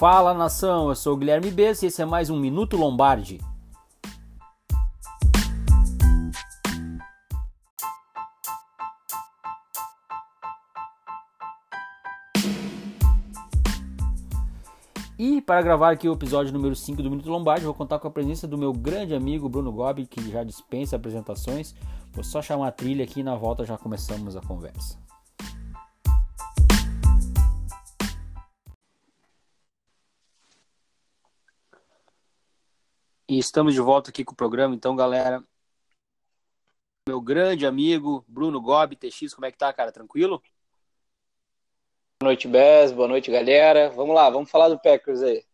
Fala nação, eu sou o Guilherme Bess e esse é mais um Minuto Lombardi. E para gravar aqui o episódio número 5 do Minuto Lombardi, vou contar com a presença do meu grande amigo Bruno Gobi, que já dispensa apresentações. Vou só chamar a trilha aqui e na volta já começamos a conversa. E estamos de volta aqui com o programa, então, galera. Meu grande amigo Bruno Gobi, TX, como é que tá, cara? Tranquilo? Boa noite, Bez. Boa noite, galera. Vamos lá, vamos falar do Packers aí.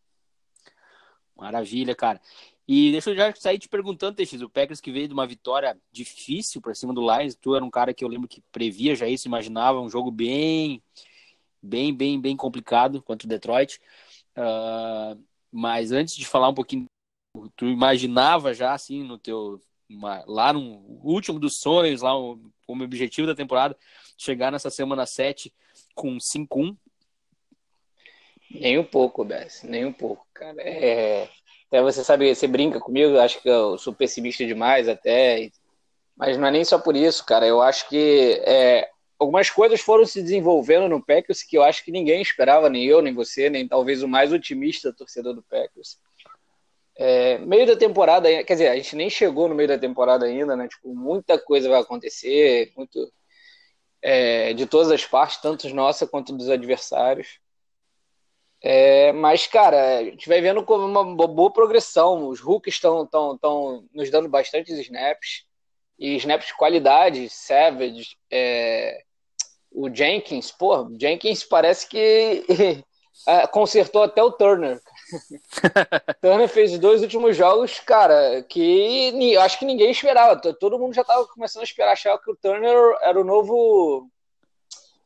Maravilha, cara. E deixa eu já sair te perguntando, TX, o Packers que veio de uma vitória difícil para cima do Lions, tu era um cara que eu lembro que previa já isso, imaginava um jogo bem, bem, bem, bem complicado contra o Detroit. Uh, mas antes de falar um pouquinho tu imaginava já assim no teu lá no último dos sonhos, lá como objetivo da temporada, chegar nessa semana 7 com 5-1? Nem um pouco, Bess, nem um pouco, cara. É... Até você sabe, você brinca comigo, acho que eu sou pessimista demais até, mas não é nem só por isso, cara. Eu acho que é... algumas coisas foram se desenvolvendo no Packers que eu acho que ninguém esperava, nem eu, nem você, nem talvez o mais otimista torcedor do Packers. É, meio da temporada, quer dizer, a gente nem chegou no meio da temporada ainda, né? Tipo, muita coisa vai acontecer, muito é, de todas as partes, tanto nossa quanto dos adversários. É, mas, cara, a gente vai vendo como uma boa progressão. Os rookies estão tão, tão nos dando bastantes snaps. E snaps de qualidade, Savage, é, o Jenkins, pô, Jenkins parece que é, consertou até o Turner. Turner fez os dois últimos jogos, cara, que eu acho que ninguém esperava. Todo mundo já estava começando a esperar, achar que o Turner era o novo.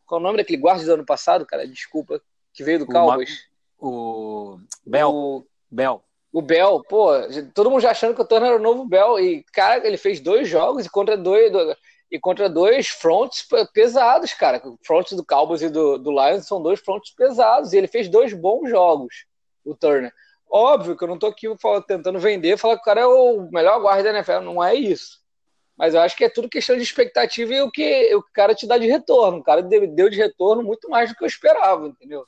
Qual é o nome daquele guarda do ano passado, cara? Desculpa, que veio do Cowboys. O, Bell. O Bell. O Bell, pô, todo mundo já achando que o Turner era o novo Bell. E, cara, ele fez dois jogos e contra dois. E contra dois fronts pesados, cara. O front do Cowboys e do, do Lions são dois fronts pesados. E ele fez dois bons jogos o Turner. Óbvio que eu não tô aqui tentando vender, falar que o cara é o melhor guarda da NFL, não é isso. Mas eu acho que é tudo questão de expectativa e o que o cara te dá de retorno. O cara deu de retorno muito mais do que eu esperava, entendeu?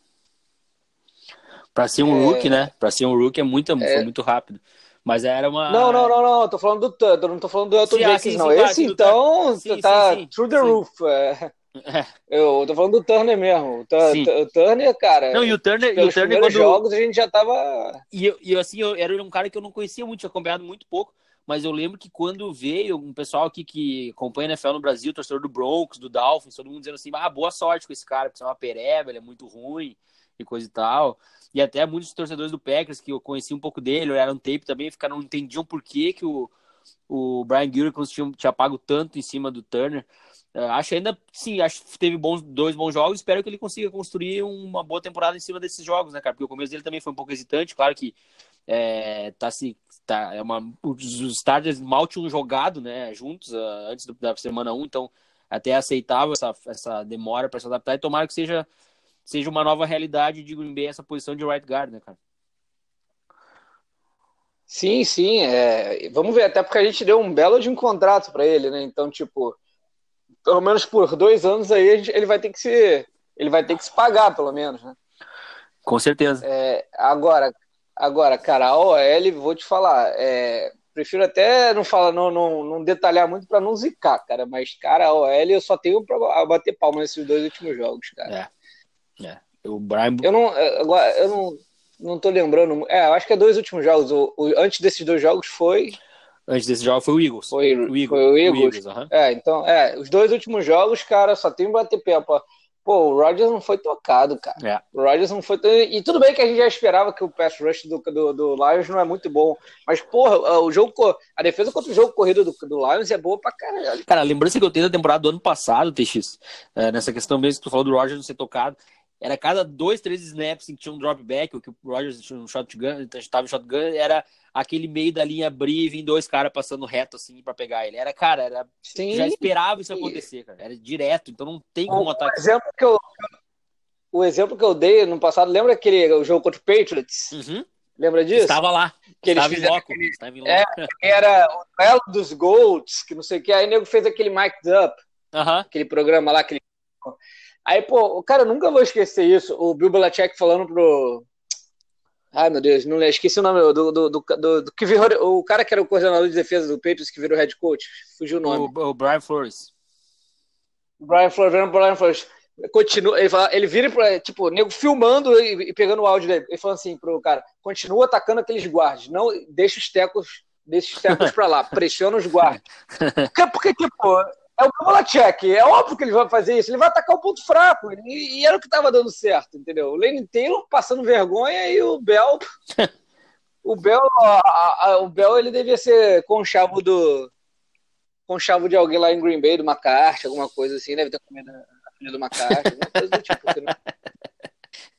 Para ser um é... rookie, né? Para ser um rookie é muito, é... foi muito rápido. Mas era uma. Não, não, não, não. Tô falando do Thunder, não tô falando do Elton sim, Jenkins, sim, não. Sim, Esse, então, sim, tá through the roof. É. É. Eu tô falando do Turner mesmo. O, Turner, cara. Não, e o Turner, e o Turner quando... jogos a gente já tava. E eu, e assim, eu era um cara que eu não conhecia muito, tinha acompanhado muito pouco. Mas eu lembro que quando veio um pessoal aqui que acompanha a NFL no Brasil, torcedor do Broncos, do Dolphins, todo mundo dizendo assim: ah, boa sorte com esse cara, porque é uma pereba, ele é muito ruim e coisa e tal. E até muitos torcedores do Packers que eu conheci um pouco dele, olharam tape também, ficaram, não entendiam por que, que o, o Brian Gutekunst tinha, tinha pago tanto em cima do Turner. Acho ainda, sim, acho que teve bons, dois bons jogos. Espero que ele consiga construir uma boa temporada em cima desses jogos, né, cara? Porque o começo dele também foi um pouco hesitante. Claro que é, tá se tá, é uma, os starters mal tinham jogado, né, juntos uh, antes da semana 1, então até aceitável essa, essa demora para se adaptar. E tomara que seja, seja uma nova realidade de Green Bay essa posição de right guard, né, cara? Sim, sim. É... Vamos ver, até porque a gente deu um belo de um contrato para ele, né? Então, tipo pelo menos por dois anos aí, ele vai ter que se, ele vai ter que se pagar, pelo menos, né? Com certeza. É, agora, agora, cara, a OL, vou te falar, é, prefiro até não falar, não, não, não detalhar muito para não zicar, cara, mas, cara, a OL eu só tenho para bater palma nesses dois últimos jogos, cara. É. é. O Brian... Eu não, agora, eu não, não tô lembrando, é, eu acho que é dois últimos jogos, o, o antes desses dois jogos foi Antes desse jogo foi o Eagles. Foi o Eagles. Foi o Eagles. O Eagles uhum. É, então, é, os dois últimos jogos, cara, só tem bater pé. Pô, o Rodgers não foi tocado, cara. É. O Rodgers não foi. E tudo bem que a gente já esperava que o pass rush do, do, do Lions não é muito bom. Mas, porra, o jogo. A defesa contra o jogo corrido do, do Lions é boa pra caralho. Cara, lembrança que eu tenho da temporada do ano passado, TX, é, nessa questão mesmo que tu falou do Rodgers não ser tocado era cada dois, três snaps em que tinha um dropback, ou que o Rogers tinha um shotgun, estava em shotgun, era aquele meio da linha abrir e vir dois caras passando reto assim para pegar ele. Era, cara, era Sim. já esperava isso acontecer, cara. Era direto, então não tem como atacar. Um exemplo que eu o exemplo que eu dei no passado, lembra aquele o jogo contra o Patriots? Uhum. Lembra disso? Estava lá. Que eles Estava em fizeram loco. aquele- Estava em. É, era o duelo dos Golds, que não sei o que. Aí o nego fez aquele Mic'd Up, Aham. aquele programa lá. Aquele... Aí, pô, cara, eu nunca vou esquecer isso. O Bill Belichick falando pro. Ai, meu Deus, não lembro. Esqueci o nome do, do, do, do- do que virou. O cara que era o coordenador de defesa do Patriots que virou head coach. Fugiu o nome. O, o Brian Flores. O Brian Flores, vendo o Brian Flores. Continua, ele, fala, ele vira pra, tipo, nego filmando e, e pegando o áudio dele. Ele falou assim pro cara: continua atacando aqueles guardas, não deixa os tecos, deixa os tecos pra lá, pressiona os guardas. Porque, porque, tipo, é o Belichick, é óbvio que ele vai fazer isso, ele vai atacar o ponto fraco, e, e era o que tava dando certo, entendeu? O Lane Taylor passando vergonha e o Bell. O Bell, a- a- o Bell ele devia ser conchavo do. Conchavo de alguém lá em Green Bay, do McCarthy, alguma coisa assim, deve ter comido a filha do McCarthy, alguma coisa do tipo. porque não-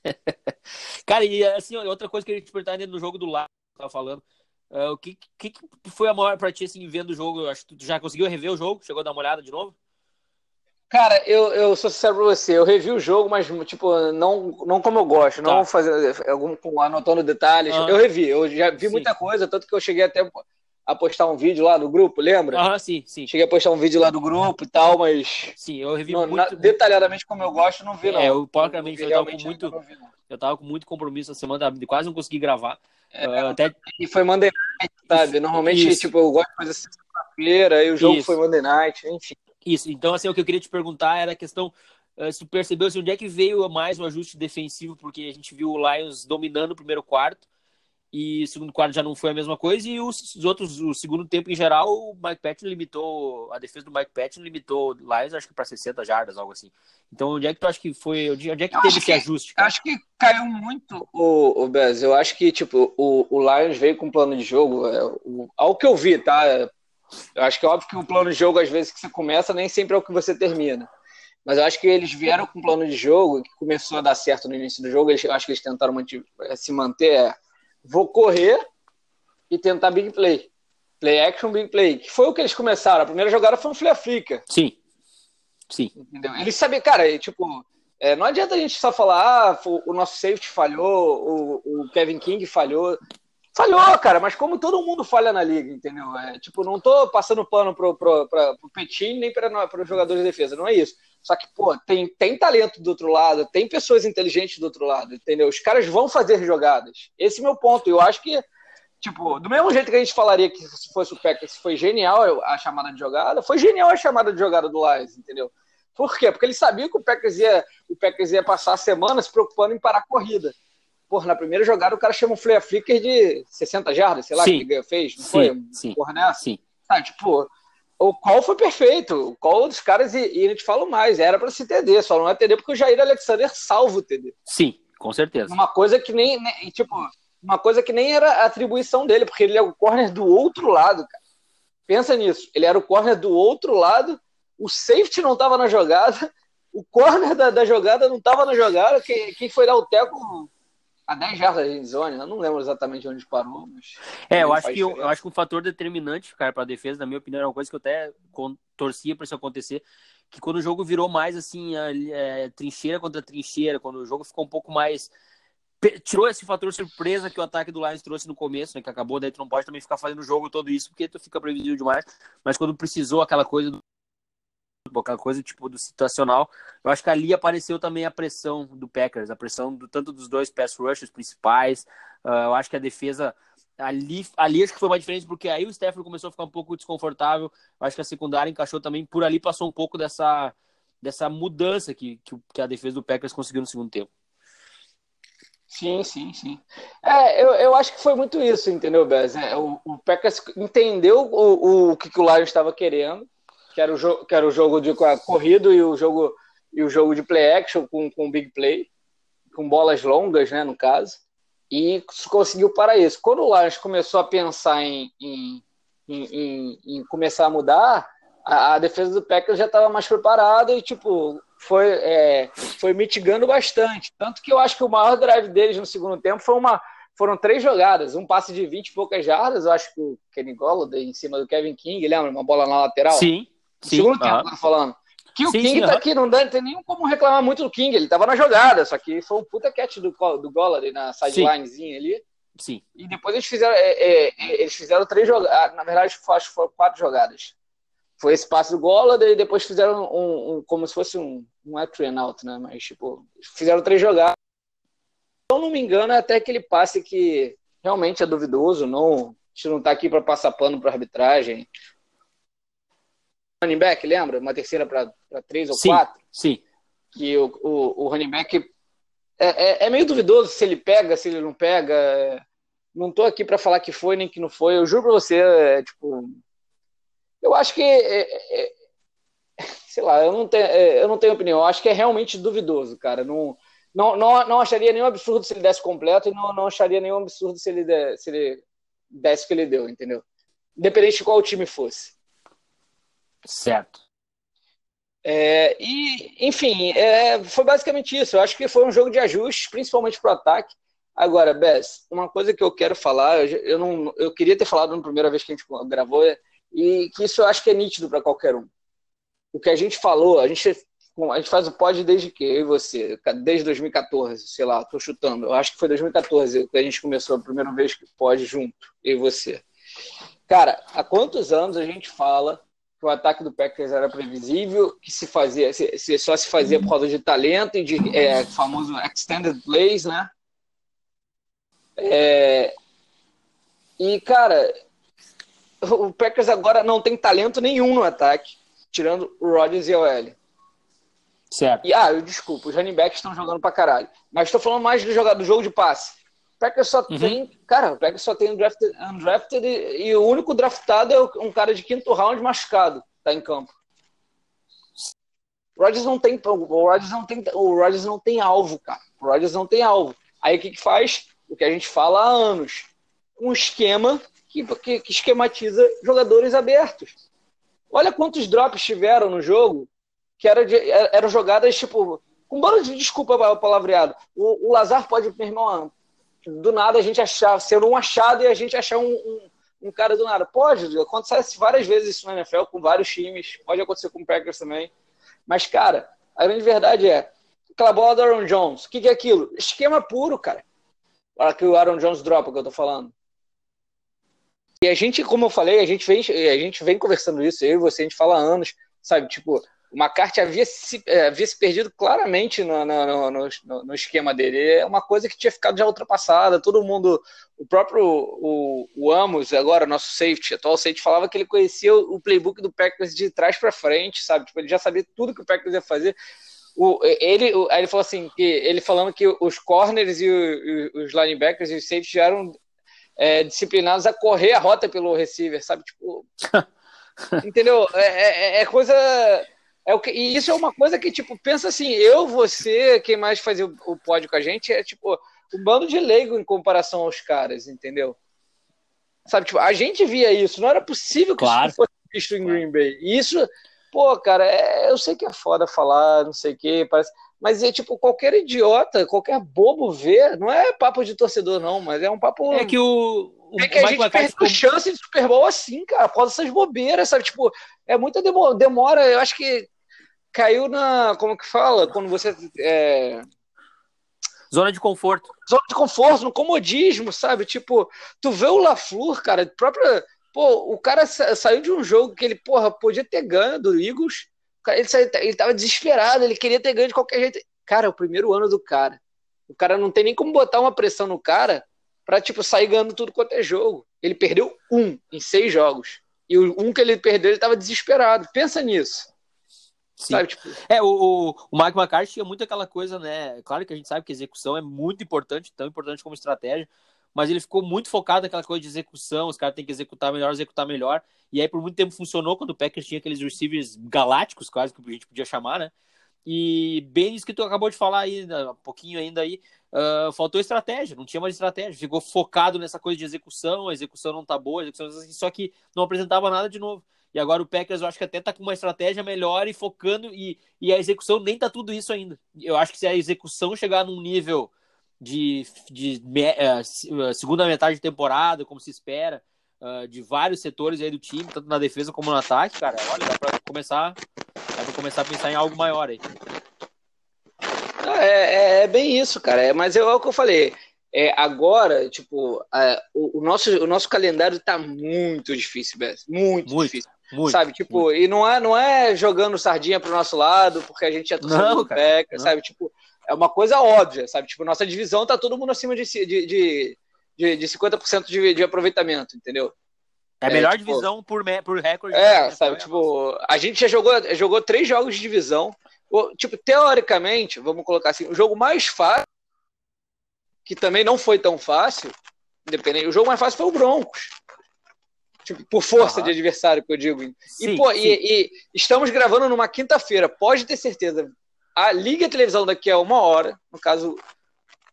Cara, e assim, outra coisa que eu ia te perguntar dentro do jogo do lado, que eu tava falando. É, o que, que, que foi a maior pra ti, assim, vendo o jogo? Eu Acho que tu já conseguiu rever o jogo? Chegou a dar uma olhada de novo? Cara, eu, eu sou sincero pra você, eu revi o jogo, mas, tipo, não, não como eu gosto, não Tá. fazer algum, anotando detalhes. Eu revi, eu já vi Sim. muita coisa, tanto que eu cheguei até a postar um vídeo lá no grupo, lembra? Aham, sim, sim. Cheguei a postar um vídeo lá do grupo e tal, mas Sim, eu revi não, muito. na- detalhadamente como eu gosto, não vi, não. É, eu, porcamente, Não eu tava com realmente, muito. não vi, não. Eu tava com muito compromisso essa semana, quase não consegui gravar. É, Ah, até E foi Monday Night, sabe? Normalmente, Isso. tipo, eu gosto de fazer sexta-feira, aí o jogo Isso. foi Monday Night, enfim. Isso, então assim, o que eu queria te perguntar era a questão, eh, se tu percebeu se onde é que veio mais o ajuste defensivo, porque a gente viu o Lions dominando o primeiro quarto, e segundo quarto já não foi a mesma coisa, e os, os outros, o segundo tempo em geral, o Mike Patton limitou, a defesa do Mike Patton limitou o Lions, acho que para 60 jardas, algo assim. Então onde é que tu acha que foi, onde, é que Eu teve esse que- ajuste? cara? Acho que caiu muito o, o Bez. Eu acho que, tipo, o, o Lions veio com um plano de jogo. É, o, ao que eu vi, tá? Eu acho que é óbvio que o plano de jogo, às vezes, que você começa, nem sempre é o que você termina. Mas eu acho que eles vieram com um plano de jogo que começou a dar certo no início do jogo. Eles, eu acho que eles tentaram manter, se manter. Vou correr e tentar big play. Play action, big play. Que foi o que eles começaram. A primeira jogada foi um flea flicker. Sim, sim, Entendeu? Ele sabia, cara, e, tipo, é, não adianta a gente só falar, ah, o nosso safety falhou, o, o Kevin King falhou. Falhou, cara, mas como todo mundo falha na liga, entendeu? É, tipo, não tô passando pano pro, pro, pra, pro Petinho nem para os jogadores de defesa, não é isso. Só que, pô, tem, tem talento do outro lado, tem pessoas inteligentes do outro lado, entendeu? Os caras vão fazer jogadas. Esse é o meu ponto. Eu acho que, tipo, do mesmo jeito que a gente falaria que se fosse o Packers, foi genial a chamada de jogada, foi genial a chamada de jogada do Lions, entendeu? Por quê? Porque ele sabia que o Packers ia, o Packers ia passar a semana se preocupando em parar a corrida. Porra, na primeira jogada o cara chama um flea flicker de 60 jardas, sei lá, Sim. que ele fez, não foi? sim, sim, Porra nessa? sim. Sabe, tipo, o call foi perfeito. O call dos caras, e, e te falo mais, era pra se TD, só não é TD porque o Jair Alexander salva o TD. Sim, com certeza. Uma coisa que nem, nem- tipo, uma coisa que nem era atribuição dele, porque ele é o corner do outro lado, cara. Pensa nisso. Ele era o corner do outro lado, o safety não tava na jogada, o corner da, da jogada não tava na jogada, quem, quem foi dar o teco a 10 jardas de zone, eu não lembro exatamente onde parou, mas... É, eu acho que eu, eu acho que um fator determinante, cara, para a defesa, na minha opinião, é uma coisa que eu até torcia para isso acontecer, que quando o jogo virou mais assim, a- é, trincheira contra trincheira, quando o jogo ficou um pouco mais tirou esse fator surpresa que o ataque do Lions trouxe no começo, né, que acabou, daí tu não pode também ficar fazendo o jogo todo isso, porque tu fica previsível demais, mas quando precisou aquela coisa do aquela coisa tipo do situacional, eu acho que ali apareceu também a pressão do Packers, a pressão do, tanto dos dois pass rushers principais, ah, eu acho que a defesa ali, ali acho que foi uma diferença, porque aí o Stafford começou a ficar um pouco desconfortável. Eu acho que a secundária encaixou também, por ali passou um pouco dessa, dessa mudança que, que, que a defesa do Packers conseguiu no segundo tempo. Sim, sim, sim. É, eu, eu acho que foi muito isso, entendeu, Bez? É, o, o Packers entendeu o, o, o que, que o Lions estava querendo, que era o, jogo, que era o jogo de corrido e o jogo, e o jogo de play action com, com big play, com bolas longas, né, no caso, e conseguiu para isso. Quando o Lions começou a pensar em, em, em, em começar a mudar, a, a defesa do Packers já estava mais preparada e, tipo, foi, é, foi mitigando bastante. Tanto que eu acho que o maior drive deles no segundo tempo foi uma, foram três jogadas. Um passe de 20 e poucas jardas, eu acho que o Kenny Golladay em cima do Kevin King, lembra? Uma bola na lateral. Sim, sim. segundo tempo, eu tô falando. Que o sim, King sim, tá aqui, não dá, tem nem como reclamar muito do King. Ele tava na jogada, só que foi um puta catch do, do Golladay na sidelinezinha ali. Sim. E depois eles fizeram, é, é, é eles fizeram três jogadas. Ah, na verdade, acho que foram quatro jogadas. Foi esse passe do Golladay e depois fizeram um, um, como se fosse um, um é three out, né? Mas, tipo, fizeram três jogadas. Se eu não me engano, é até aquele passe que realmente é duvidoso. Não, a gente não tá aqui para passar pano para arbitragem running back, lembra? Uma terceira para três ou sim, quatro? Sim. Que o, o, o running back é, é, é, meio duvidoso se ele pega, se ele não pega. Não tô aqui para falar que foi nem que não foi. Eu juro para você, é, tipo, eu acho que, é, é, é sei lá, eu não tenho, eu não tenho opinião. Eu acho que é realmente duvidoso, cara. Não, não, não, não acharia nenhum absurdo se ele desse completo e não, não acharia nenhum absurdo se ele, der, se ele desse o que ele deu, entendeu? Independente de qual time fosse. Certo. É, e, enfim, é, foi basicamente isso. Eu acho que foi um jogo de ajustes, principalmente para o ataque. Agora, Bess, uma coisa que eu quero falar, eu, não, eu queria ter falado na primeira vez que a gente gravou, e que isso eu acho que é nítido para qualquer um. O que a gente falou, a gente, a gente faz o pod desde que? Eu e você, desde 2014, sei lá, tô chutando. Eu acho que foi 2014 que a gente começou a primeira vez que pode junto, eu e você. Cara, há quantos anos a gente fala que o ataque do Packers era previsível, que se fazia, se, se só se fazia por causa de talento e de é, famoso extended plays, né? É, e, cara, o Packers agora não tem talento nenhum no ataque, tirando o Rodgers e o L. Certo. E, ah, eu desculpa, os running backs estão jogando pra caralho. Mas estou falando mais do, jogo, do jogo de passe. Packers só uhum. tem. Cara, o Packers só tem undrafted, undrafted e, e, o único draftado é um cara de quinto round machucado, tá em campo. O Rodgers não tem. O Rodgers não tem, o Rodgers não tem alvo, cara. O Rodgers não tem alvo. Aí o que, que faz? O que a gente fala há anos. Um esquema que, que, que esquematiza jogadores abertos. Olha quantos drops tiveram no jogo que era de, eram jogadas tipo. Com bando de desculpa o palavreado. O, o Lazar pode, meu irmão, do nada a gente achar, ser um achado e a gente achar um, um, um, cara do nada. Pode, acontece várias vezes isso na NFL com vários times, pode acontecer com o Packers também. Mas, cara, a grande verdade é, aquela bola do Aaron Jones, o que, que, é aquilo? Esquema puro, cara. Para que o Aaron Jones dropa, que eu tô falando. E a gente, como eu falei, a gente vem, a gente vem conversando isso, eu e você, a gente fala há anos, sabe? Tipo, o McCarthy havia se, é, havia se perdido claramente no, no, no, no, esquema dele. É uma coisa que tinha ficado já ultrapassada. Todo mundo, o próprio o, o Amos, agora nosso safety, atual safety, falava que ele conhecia o playbook do Packers de trás para frente, sabe? Tipo, ele já sabia tudo que o Packers ia fazer. O, ele, o, aí ele falou assim, que ele falando que os corners e o, os linebackers e os safeties já eram é, disciplinados a correr a rota pelo receiver, sabe? Tipo, entendeu? É, é, é coisa é o que, e isso é uma coisa que, tipo, pensa assim, eu, você, quem mais fazia o, o pódio com a gente, é tipo, um bando de leigo em comparação aos caras, entendeu? Sabe, tipo, a gente via isso, não era possível que claro. isso fosse visto em Green Bay. E isso, pô, cara, é, eu sei que é foda falar, não sei o quê, parece. Mas é tipo, qualquer idiota, qualquer bobo vê, não é papo de torcedor, não, mas é um papo. É que o. o é que a gente perde ficou... chance de Super Bowl assim, cara, por causa dessas bobeiras, sabe? Tipo, é muita demora. Eu acho que caiu na. Como que fala? Quando você. É... Zona de conforto. Zona de conforto, no comodismo, sabe? Tipo, tu vê o LaFleur, cara, própria. Pô, o cara sa saiu de um jogo que ele, porra, podia ter ganho do Eagles. Ele, saiu, ele tava desesperado, ele queria ter ganho de qualquer jeito. Cara, é o primeiro ano do cara. O cara não tem nem como botar uma pressão no cara pra, tipo, sair ganhando tudo quanto é jogo. Ele perdeu um em seis jogos. E o um que ele perdeu, ele tava desesperado. Pensa nisso. Sabe, tipo... É, o, o Mike McCarthy tinha muito aquela coisa, né? Claro que a gente sabe que execução é muito importante, tão importante como estratégia, mas ele ficou muito focado naquela coisa de execução, os caras têm que executar melhor, executar melhor. E aí, por muito tempo, funcionou quando o Packers tinha aqueles receivers galácticos, quase que a gente podia chamar, né? E bem isso que tu acabou de falar aí, né, um pouquinho ainda aí, uh, faltou estratégia, não tinha mais estratégia, ficou focado nessa coisa de execução, a execução não tá boa, execução, só que não apresentava nada de novo. E agora o Packers eu acho que até tá com uma estratégia melhor e focando, e, e a execução nem tá tudo isso ainda. Eu acho que se a execução chegar num nível de, de, de uh, segunda metade de temporada, como se espera, uh, de vários setores aí do time, tanto na defesa como no ataque, cara, olha, dá pra começar Dá pra começar a pensar em algo maior aí. É, é, é bem isso, cara. É, mas é, é o que eu falei. É, agora, tipo, é, o, o, nosso, o nosso calendário tá muito difícil, Bess. Muito, muito, difícil. Muito, sabe, tipo, muito. e não é, não é jogando sardinha pro nosso lado, porque a gente é torcedor do Peca, sabe? Tipo, é uma coisa óbvia, sabe? Tipo, nossa divisão tá todo mundo acima de, de, de, de, de 50% de, de aproveitamento, entendeu? É a melhor é, tipo, divisão por, por recorde. É, sabe, tipo, a gente já jogou, jogou três jogos de divisão. Tipo, teoricamente, vamos colocar assim, o jogo mais fácil, que também não foi tão fácil, independente, o jogo mais fácil foi o Broncos. Tipo, por força uhum. de adversário, que eu digo. Sim, e, pô, e, e, estamos gravando numa quinta-feira, pode ter certeza. A Liga Televisão daqui a uma hora, no caso,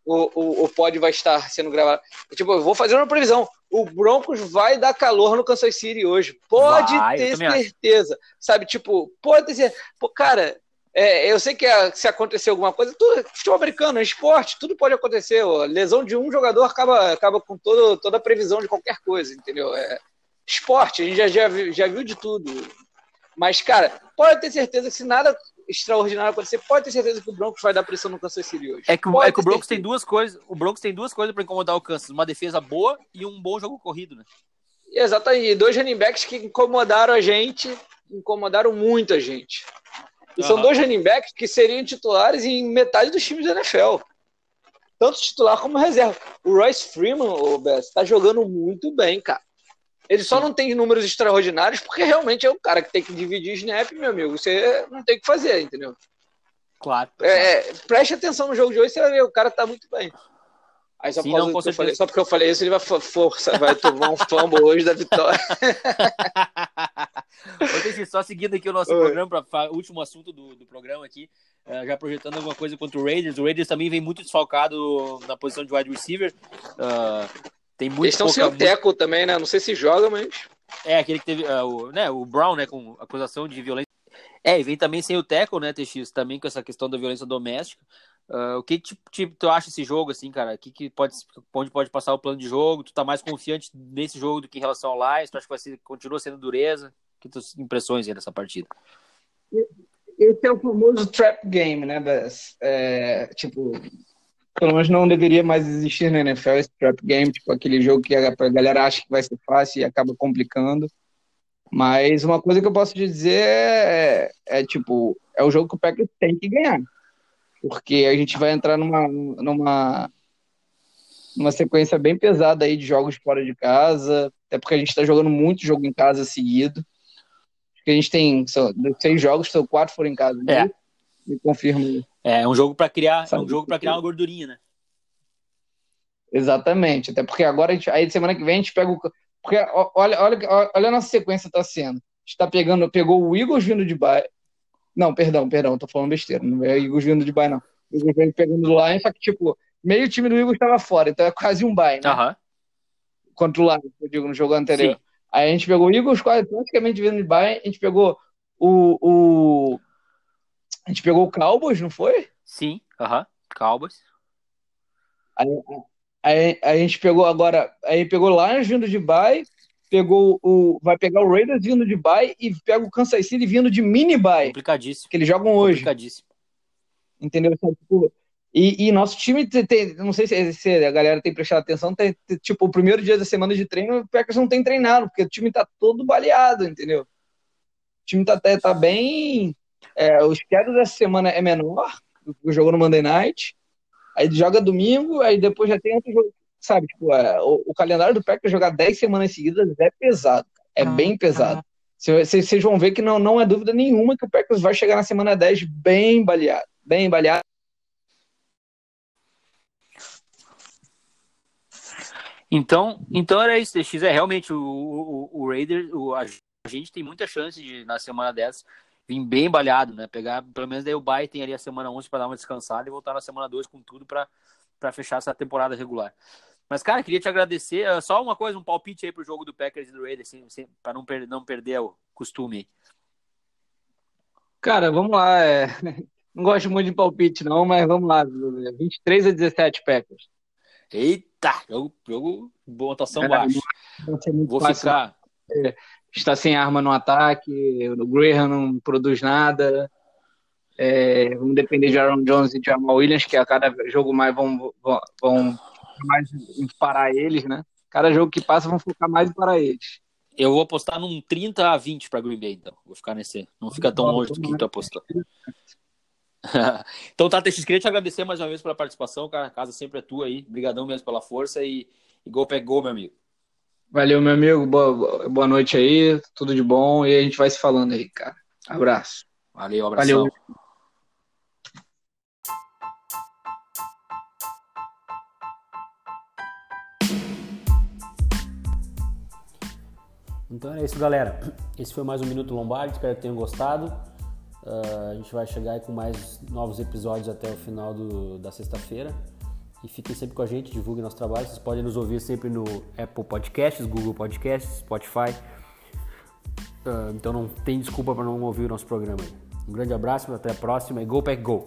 o, o, o pod vai estar sendo gravado. Tipo, eu vou fazer uma previsão. O Broncos vai dar calor no Kansas City hoje. Pode vai, ter certeza. Acho. Sabe, tipo, pode ter certeza. Pô, cara, é, eu sei que a, se acontecer alguma coisa, tudo, futebol americano, é esporte, tudo pode acontecer. Ó. Lesão de um jogador acaba, acaba com todo, toda a previsão de qualquer coisa, entendeu? É, esporte, a gente já, já, viu, já viu de tudo. Mas, cara, pode ter certeza que se nada extraordinário acontecer, pode ter certeza que o Broncos vai dar pressão no Kansas City hoje. É que, é que o Broncos tem duas coisas. O Broncos tem duas coisas para incomodar o Kansas: uma defesa boa e um bom jogo corrido, né? Exatamente. E dois running backs que incomodaram a gente, incomodaram muito a gente. E uhum. são dois running backs que seriam titulares em metade dos times da NFL. Tanto titular como reserva. O Royce Freeman, o Bess, está jogando muito bem, cara. Ele só não tem números extraordinários porque realmente é o cara que tem que dividir snap, meu amigo. Você não tem o que fazer, entendeu? Claro. É, é, preste atenção no jogo de hoje, você vai ver, o cara tá muito bem. Aí só, Sim, não, eu falei, só porque eu falei isso, ele vai força, vai tomar um fumble hoje da vitória. só seguindo aqui o nosso Oi. programa, para último assunto do, do programa aqui, uh, já projetando alguma coisa contra o Raiders. O Raiders também vem muito desfalcado na posição de wide receiver. Uh, tem muito Eles estão sem o Teco também, né? Não sei se joga, mas. É, aquele que teve uh, o, né, o Brown, né, com acusação de violência. É, e vem também sem o Teco, né, TX, também com essa questão da violência doméstica. Uh, o que tipo, tipo, tu acha esse jogo, assim, cara? Que, que pode, onde pode passar o plano de jogo? Tu tá mais confiante nesse jogo do que em relação ao Lions? Tu acha que vai ser, continua sendo dureza? Que tuas impressões aí dessa partida? Esse é o famoso trap game, né, Bess? É, tipo, pelo menos não deveria mais existir na NFL esse trap game, tipo aquele jogo que a galera acha que vai ser fácil e acaba complicando. Mas uma coisa que eu posso dizer é, é tipo, é o jogo que o Packers tem que ganhar porque a gente vai entrar numa, numa, numa sequência bem pesada aí de jogos fora de casa, até porque a gente está jogando muito jogo em casa seguido. A gente tem só, seis jogos, são quatro foram em casa. É. Né? Me confirma. É, é um jogo para criar, é um jogo para criar uma gordurinha, né? Exatamente, até porque agora a gente, aí semana que vem a gente pega o porque olha, olha, olha a nossa sequência tá sendo. A gente tá pegando, pegou o Eagles vindo de baixo, não, perdão, perdão, tô falando besteira. Não é Eagles vindo de bye, não. O Eagles vem pegando do Lions, só que, tipo, meio time do Eagles estava fora, então é quase um bye, né? Uhum. Contra o Lions, eu digo, no jogo anterior. Sim. Aí a gente pegou o Eagles quase praticamente vindo de bye, a gente pegou o, o... A gente pegou o Cowboys, não foi? Sim, aham, uhum. Cowboys. Aí, aí, aí, a gente pegou agora, aí pegou o Lions vindo de bye, pegou o. Vai pegar o Raiders vindo de bye e pega o Kansas City vindo de mini bye. Complicadíssimo. Que eles jogam hoje. Complicadíssimo. Entendeu? Tipo, e, e, nosso time tem, não sei se, se, a galera tem prestado atenção, tem, tipo, o primeiro dia da semana de treino, o Packers não tem treinado, porque o time tá todo baleado, entendeu? O time tá, tá bem. É, o schedule dessa semana é menor, o jogo no Monday Night, aí joga domingo, aí depois já tem outro jogo sabe, tipo, é, o, o, calendário do Packers jogar 10 semanas seguidas é pesado, é ah, bem pesado. Vocês vão ver que não, não é dúvida nenhuma que o Packers vai chegar na semana 10 bem baleado, bem baleado. Então, então era isso, TX. É realmente o, o, o Raiders, o, a gente tem muita chance de, na semana 10, vir bem baleado, né? Pegar, pelo menos daí o Bay tem ali a semana 11 para dar uma descansada e voltar na semana 2 com tudo para fechar essa temporada regular. Mas, cara, queria te agradecer. Uh, só uma coisa, um palpite aí pro jogo do Packers e do Raiders, assim, assim, para não, per não perder o costume. Cara, vamos lá. É... Não gosto muito de palpite, não, mas vamos lá. 23 a 17 Packers. Eita! Jogo, jogo boa atuação baixa. Vou fácil, ficar. É, está sem arma no ataque, o Graham não produz nada. É, vamos depender de Aaron Jones e de Jamal Williams, que a cada jogo mais vão, vão, vão mais parar eles, né? Cada jogo que passa vão focar mais para eles. Eu vou apostar num 30 a 20 para Green Bay, então. Vou ficar nesse. Não fica tão longe do que tu apostou. então tá, TX, queria te agradecer mais uma vez pela participação, cara. A casa sempre é tua aí. Obrigadão mesmo pela força e, e gol pegou, meu amigo. Valeu, meu amigo. Boa, boa noite aí. Tudo de bom. E a gente vai se falando aí, cara. Abraço. Valeu, abração. Valeu. Então é isso, galera. Esse foi mais um Minuto Lombardi. Espero que tenham gostado. Uh, a gente vai chegar com mais novos episódios até o final do, da sexta-feira. E fiquem sempre com a gente, divulguem nosso trabalho. Vocês podem nos ouvir sempre no Apple Podcasts, Google Podcasts, Spotify. Uh, então não tem desculpa para não ouvir o nosso programa aí. Um grande abraço, até a próxima e Go Pack Go!